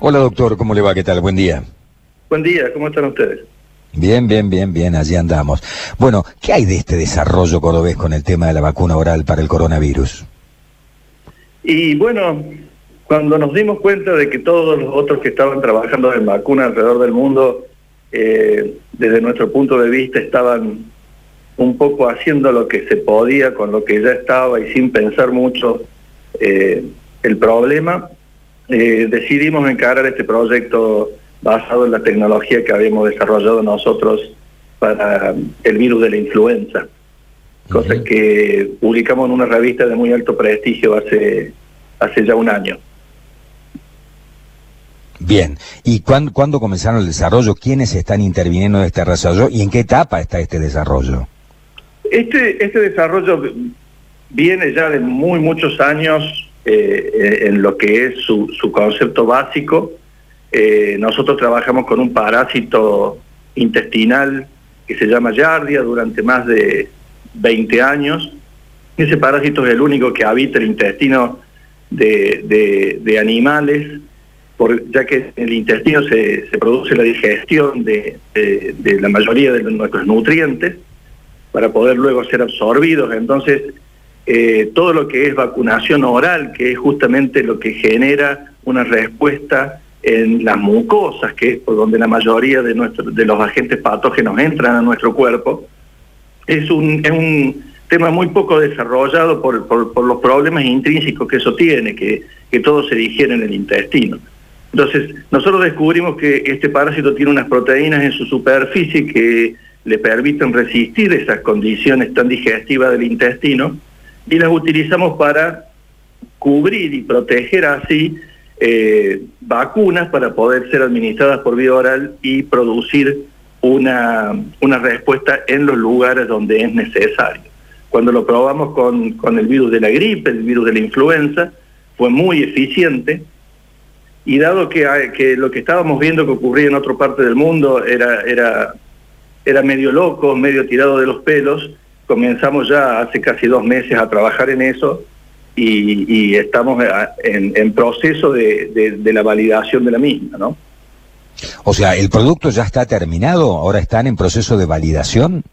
Hola doctor, ¿cómo le va? ¿Qué tal? Buen día. Buen día, ¿cómo están ustedes? Bien, bien, bien, bien, allí andamos. Bueno, ¿qué hay de este desarrollo cordobés con el tema de la vacuna oral para el coronavirus? Y bueno, cuando nos dimos cuenta de que todos los otros que estaban trabajando en vacunas alrededor del mundo, eh, desde nuestro punto de vista, estaban un poco haciendo lo que se podía con lo que ya estaba y sin pensar mucho eh, el problema, eh, decidimos encarar este proyecto basado en la tecnología que habíamos desarrollado nosotros para el virus de la influenza, cosa que publicamos en una revista de muy alto prestigio hace, hace ya un año. Bien, ¿y cuándo, cuándo comenzaron el desarrollo? ¿Quiénes están interviniendo en este desarrollo y en qué etapa está este desarrollo? Este, este desarrollo viene ya de muy muchos años eh, en lo que es su, su concepto básico. Eh, nosotros trabajamos con un parásito intestinal que se llama Yardia durante más de 20 años. Ese parásito es el único que habita el intestino de, de, animales, por, ya que en el intestino se, se produce la digestión de, de, la mayoría de nuestros nutrientes para poder luego ser absorbidos. Entonces, eh, todo lo que es vacunación oral, que es justamente lo que genera una respuesta en las mucosas, que es por donde la mayoría de, nuestro, de los agentes patógenos entran a nuestro cuerpo, es un, es un tema muy poco desarrollado por, por, los problemas intrínsecos que eso tiene, que, que todo se digiere en el intestino. Entonces, nosotros descubrimos que este parásito tiene unas proteínas en su superficie que le permiten resistir esas condiciones tan digestivas del intestino y las utilizamos para cubrir y proteger así eh, vacunas para poder ser administradas por vía oral y producir una, una respuesta en los lugares donde es necesario. Cuando lo probamos con, con el virus de la gripe, el virus de la influenza, fue muy eficiente y dado que, que lo que estábamos viendo que ocurría en otra parte del mundo era, era era medio loco, medio tirado de los pelos. Comenzamos ya hace casi dos meses a trabajar en eso y, estamos en, proceso de, la validación de la misma, ¿no? O sea, ¿el producto ya está terminado? ¿Ahora están en proceso de validación?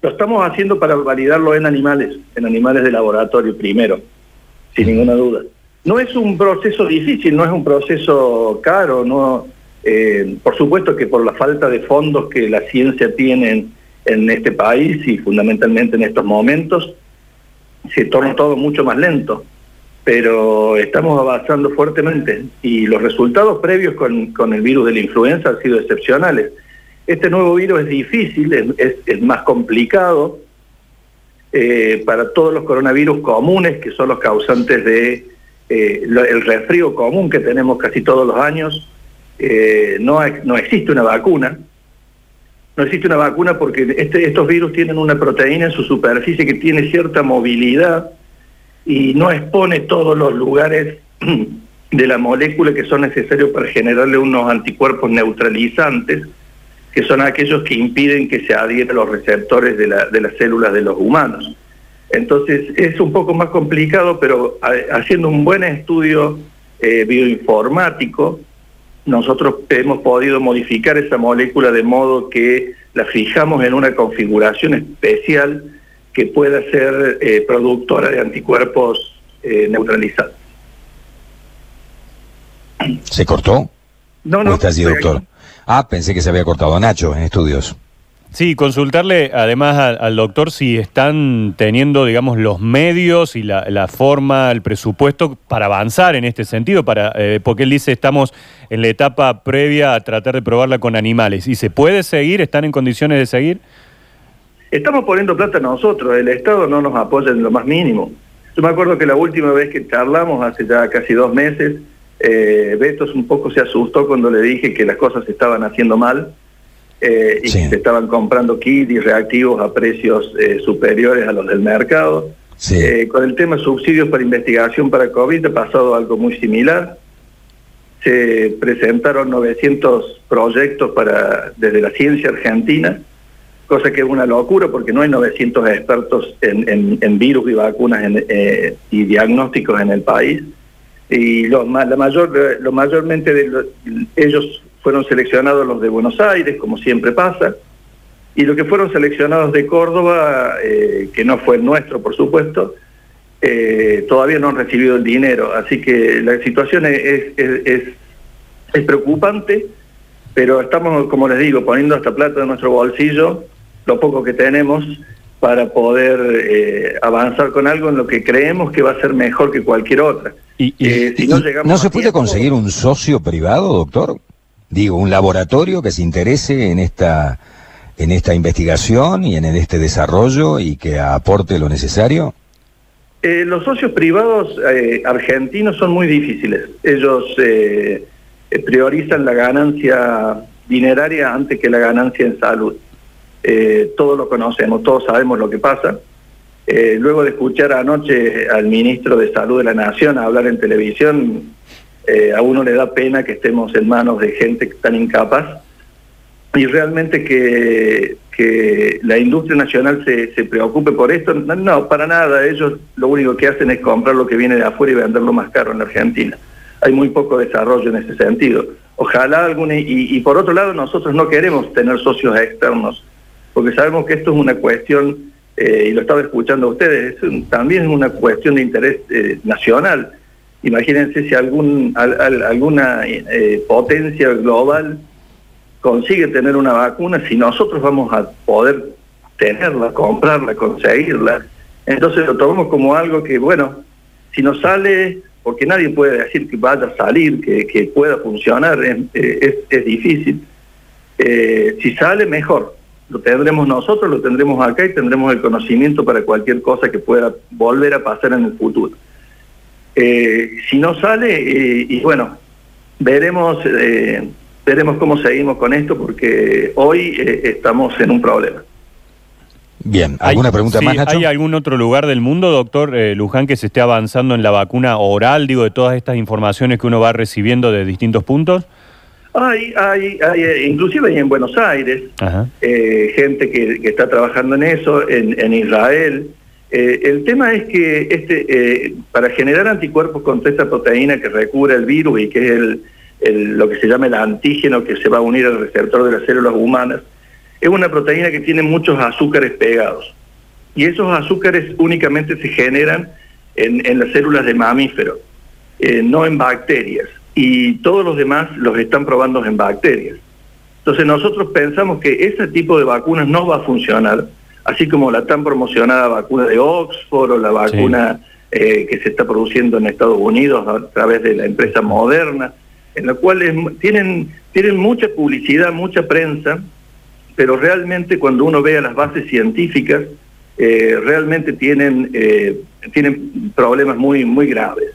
Lo estamos haciendo para validarlo en animales, en animales de laboratorio primero, sin ninguna duda. No es un proceso difícil, no es un proceso caro, no eh, por supuesto que por la falta de fondos que la ciencia tiene en, este país y fundamentalmente en estos momentos, se torna todo mucho más lento, pero estamos avanzando fuertemente y los resultados previos con, el virus de la influenza han sido excepcionales. Este nuevo virus es difícil, es, más complicado eh, para todos los coronavirus comunes, que son los causantes de eh, el resfrío común que tenemos casi todos los años, eh, no, no existe una vacuna. No existe una vacuna porque este, estos virus tienen una proteína en su superficie que tiene cierta movilidad y no expone todos los lugares de la molécula que son necesarios para generarle unos anticuerpos neutralizantes, que son aquellos que impiden que se adhieran los receptores de las células de los humanos. Entonces es un poco más complicado, pero haciendo un buen estudio eh, bioinformático, nosotros hemos podido modificar esa molécula de modo que la fijamos en una configuración especial que pueda ser eh, productora de anticuerpos eh, neutralizados. ¿Se cortó? No, no. está doctor? Ah, pensé que se había cortado Nacho en estudios. Sí, consultarle además al, doctor si están teniendo, digamos, los medios y la, forma, el presupuesto para avanzar en este sentido, para eh, porque él dice estamos en la etapa previa a tratar de probarla con animales. ¿Y se puede seguir? ¿Están en condiciones de seguir? Estamos poniendo plata nosotros, el Estado no nos apoya en lo más mínimo. Yo me acuerdo que la última vez que charlamos, hace ya casi dos meses, eh, Betos un poco se asustó cuando le dije que las cosas estaban haciendo mal eh, y se estaban comprando kits y reactivos a precios eh, superiores a los del mercado. Eh, con el tema subsidios para investigación para COVID ha pasado algo muy similar. Se presentaron 900 proyectos para desde la ciencia argentina, cosa que es una locura porque no hay 900 expertos en, virus y vacunas y diagnósticos en el país. y los, la mayor, lo mayormente de ellos fueron seleccionados los de Buenos Aires, como siempre pasa, y los que fueron seleccionados de Córdoba, eh, que no fue nuestro, por supuesto, eh, todavía no han recibido el dinero. Así que la situación es, es, es, preocupante, pero estamos, como les digo, poniendo esta plata en nuestro bolsillo, lo poco que tenemos, para poder eh, avanzar con algo en lo que creemos que va a ser mejor que cualquier otra. ¿Y, si no, llegamos ¿no se puede conseguir un socio privado, doctor? Digo, un laboratorio que se interese en esta, en esta investigación y en este desarrollo y que aporte lo necesario. Eh, los socios privados eh, argentinos son muy difíciles. Ellos priorizan la ganancia dineraria antes que la ganancia en salud. todos lo conocemos, todos sabemos lo que pasa. Eh, luego de escuchar anoche al ministro de Salud de la Nación hablar en televisión, eh, a uno le da pena que estemos en manos de gente tan incapaz y realmente que, que la industria nacional se, se, preocupe por esto, no, para nada, ellos lo único que hacen es comprar lo que viene de afuera y venderlo más caro en la Argentina. Hay muy poco desarrollo en ese sentido. Ojalá alguna, y, por otro lado nosotros no queremos tener socios externos, porque sabemos que esto es una cuestión eh, y lo estaba escuchando a ustedes, también es una cuestión de interés eh, nacional. Imagínense si alguna eh, potencia global consigue tener una vacuna, si nosotros vamos a poder tenerla, comprarla, conseguirla, entonces lo tomamos como algo que, bueno, si no sale, porque nadie puede decir que vaya a salir, que, pueda funcionar, es, es difícil. si sale, mejor lo tendremos nosotros, lo tendremos acá y tendremos el conocimiento para cualquier cosa que pueda volver a pasar en el futuro. Eh, si no sale, eh, y bueno, veremos, eh, veremos cómo seguimos con esto porque hoy estamos en un problema. Bien, ¿alguna pregunta más, ¿Hay algún otro lugar del mundo, doctor Luján, que se esté avanzando en la vacuna oral, digo, de todas estas informaciones que uno va recibiendo de distintos puntos? Hay, hay, hay, eh, inclusive hay en Buenos Aires, eh, gente que, está trabajando en eso, en, Israel. Eh, el tema es que este, para generar anticuerpos contra esta proteína que recubre el virus y que es lo que se llama el antígeno que se va a unir al receptor de las células humanas, es una proteína que tiene muchos azúcares pegados. Y esos azúcares únicamente se generan en, en las células de mamíferos, no en bacterias y todos los demás los están probando en bacterias. Entonces nosotros pensamos que ese tipo de vacunas no va a funcionar, así como la tan promocionada vacuna de Oxford o la vacuna eh, que se está produciendo en Estados Unidos a través de la empresa Moderna, en la cual tienen, tienen mucha publicidad, mucha prensa, pero realmente cuando uno ve a las bases científicas, eh, realmente tienen, eh, tienen problemas muy, muy graves.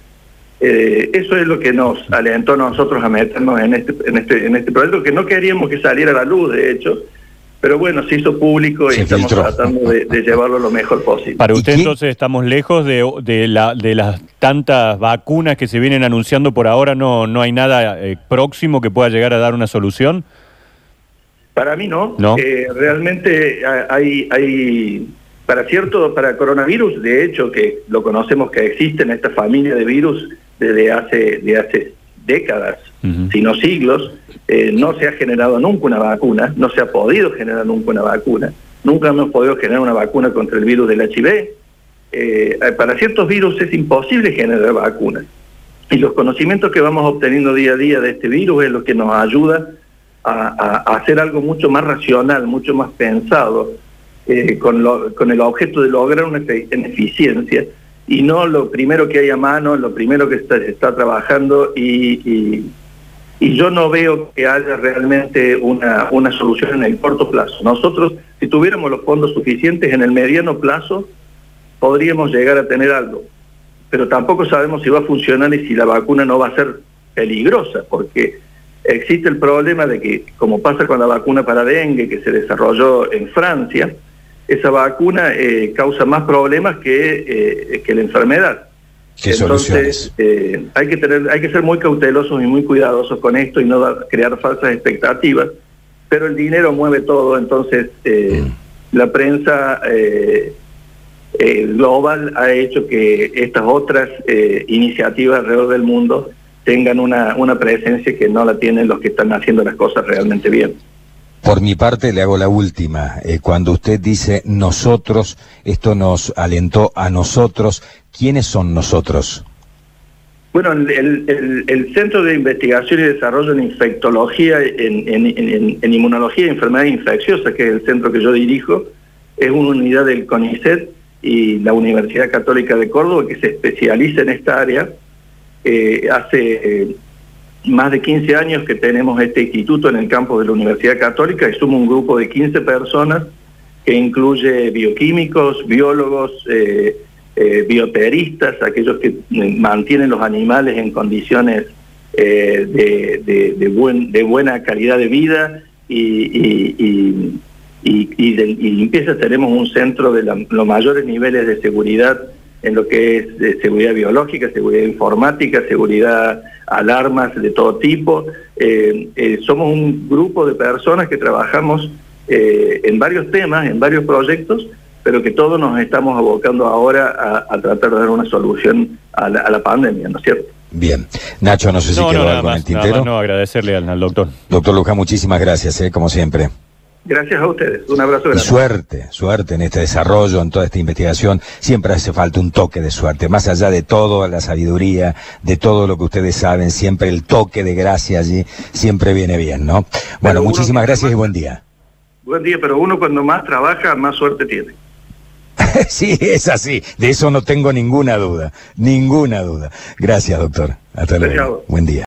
Eh, eso es lo que nos alentó a nosotros a meternos en este, en este, en este proyecto, que no queríamos que saliera a la luz, de hecho, pero bueno, se hizo público y estamos tratando de, llevarlo lo mejor posible. Para usted entonces estamos lejos de, de, la, de las tantas vacunas que se vienen anunciando por ahora, no, no hay nada eh, próximo que pueda llegar a dar una solución. Para mí no, eh, realmente hay, hay para cierto, para coronavirus, de hecho que lo conocemos que existe en esta familia de virus, desde hace, de hace décadas, sino siglos, eh, no se ha generado nunca una vacuna, no se ha podido generar nunca una vacuna, nunca hemos podido generar una vacuna contra el virus del HIV. Eh, para ciertos virus es imposible generar vacunas. Y los conocimientos que vamos obteniendo día a día de este virus es lo que nos ayuda a, hacer algo mucho más racional, mucho más pensado, eh, con, con el objeto de lograr una eficiencia y no lo primero que hay a mano, lo primero que está, está trabajando y, y, yo no veo que haya realmente una, una solución en el corto plazo. Nosotros, si tuviéramos los fondos suficientes en el mediano plazo, podríamos llegar a tener algo, pero tampoco sabemos si va a funcionar y si la vacuna no va a ser peligrosa, porque existe el problema de que, como pasa con la vacuna para dengue que se desarrolló en Francia, esa vacuna eh, causa más problemas que, eh, que la enfermedad. Entonces, eh, hay que tener, hay que ser muy cautelosos y muy cuidadosos con esto y no crear falsas expectativas. Pero el dinero mueve todo, entonces mm. la prensa eh, global ha hecho que estas otras eh, iniciativas alrededor del mundo tengan una, una presencia que no la tienen los que están haciendo las cosas realmente bien. Por mi parte le hago la última. Eh, cuando usted dice nosotros, esto nos alentó a nosotros. ¿Quiénes son nosotros? Bueno, el, Centro de Investigación y Desarrollo en Infectología, en, Inmunología y Enfermedades Infecciosas, que es el centro que yo dirijo, es una unidad del CONICET y la Universidad Católica de Córdoba que se especializa en esta área. Eh, hace eh, más de 15 años que tenemos este instituto en el campus de la Universidad Católica y somos un grupo de 15 personas que incluye bioquímicos, biólogos, eh, eh, bioteristas, aquellos que mantienen los animales en condiciones eh, de, de, buen, de, buena calidad de vida y, limpieza. Tenemos un centro de los mayores niveles de seguridad en lo que es seguridad biológica, seguridad informática, seguridad alarmas de todo tipo. Eh, eh, somos un grupo de personas que trabajamos eh, en varios temas, en varios proyectos, pero que todos nos estamos abocando ahora a, tratar de dar una solución a la, pandemia, ¿no es cierto? Bien. Nacho, no sé si quedó algo en el tintero. no, agradecerle al, al doctor. Doctor Luja, muchísimas gracias, como siempre. Gracias a ustedes. Un abrazo grande. Y suerte, suerte en este desarrollo, en toda esta investigación. Siempre hace falta un toque de suerte. Más allá de todo, la sabiduría, de todo lo que ustedes saben, siempre el toque de gracia allí siempre viene bien, ¿no? Bueno, muchísimas gracias y buen día. Buen día, pero uno cuando más trabaja, más suerte tiene. sí, es así. De eso no tengo ninguna duda. Ninguna duda. Gracias, doctor. Hasta luego. Buen día.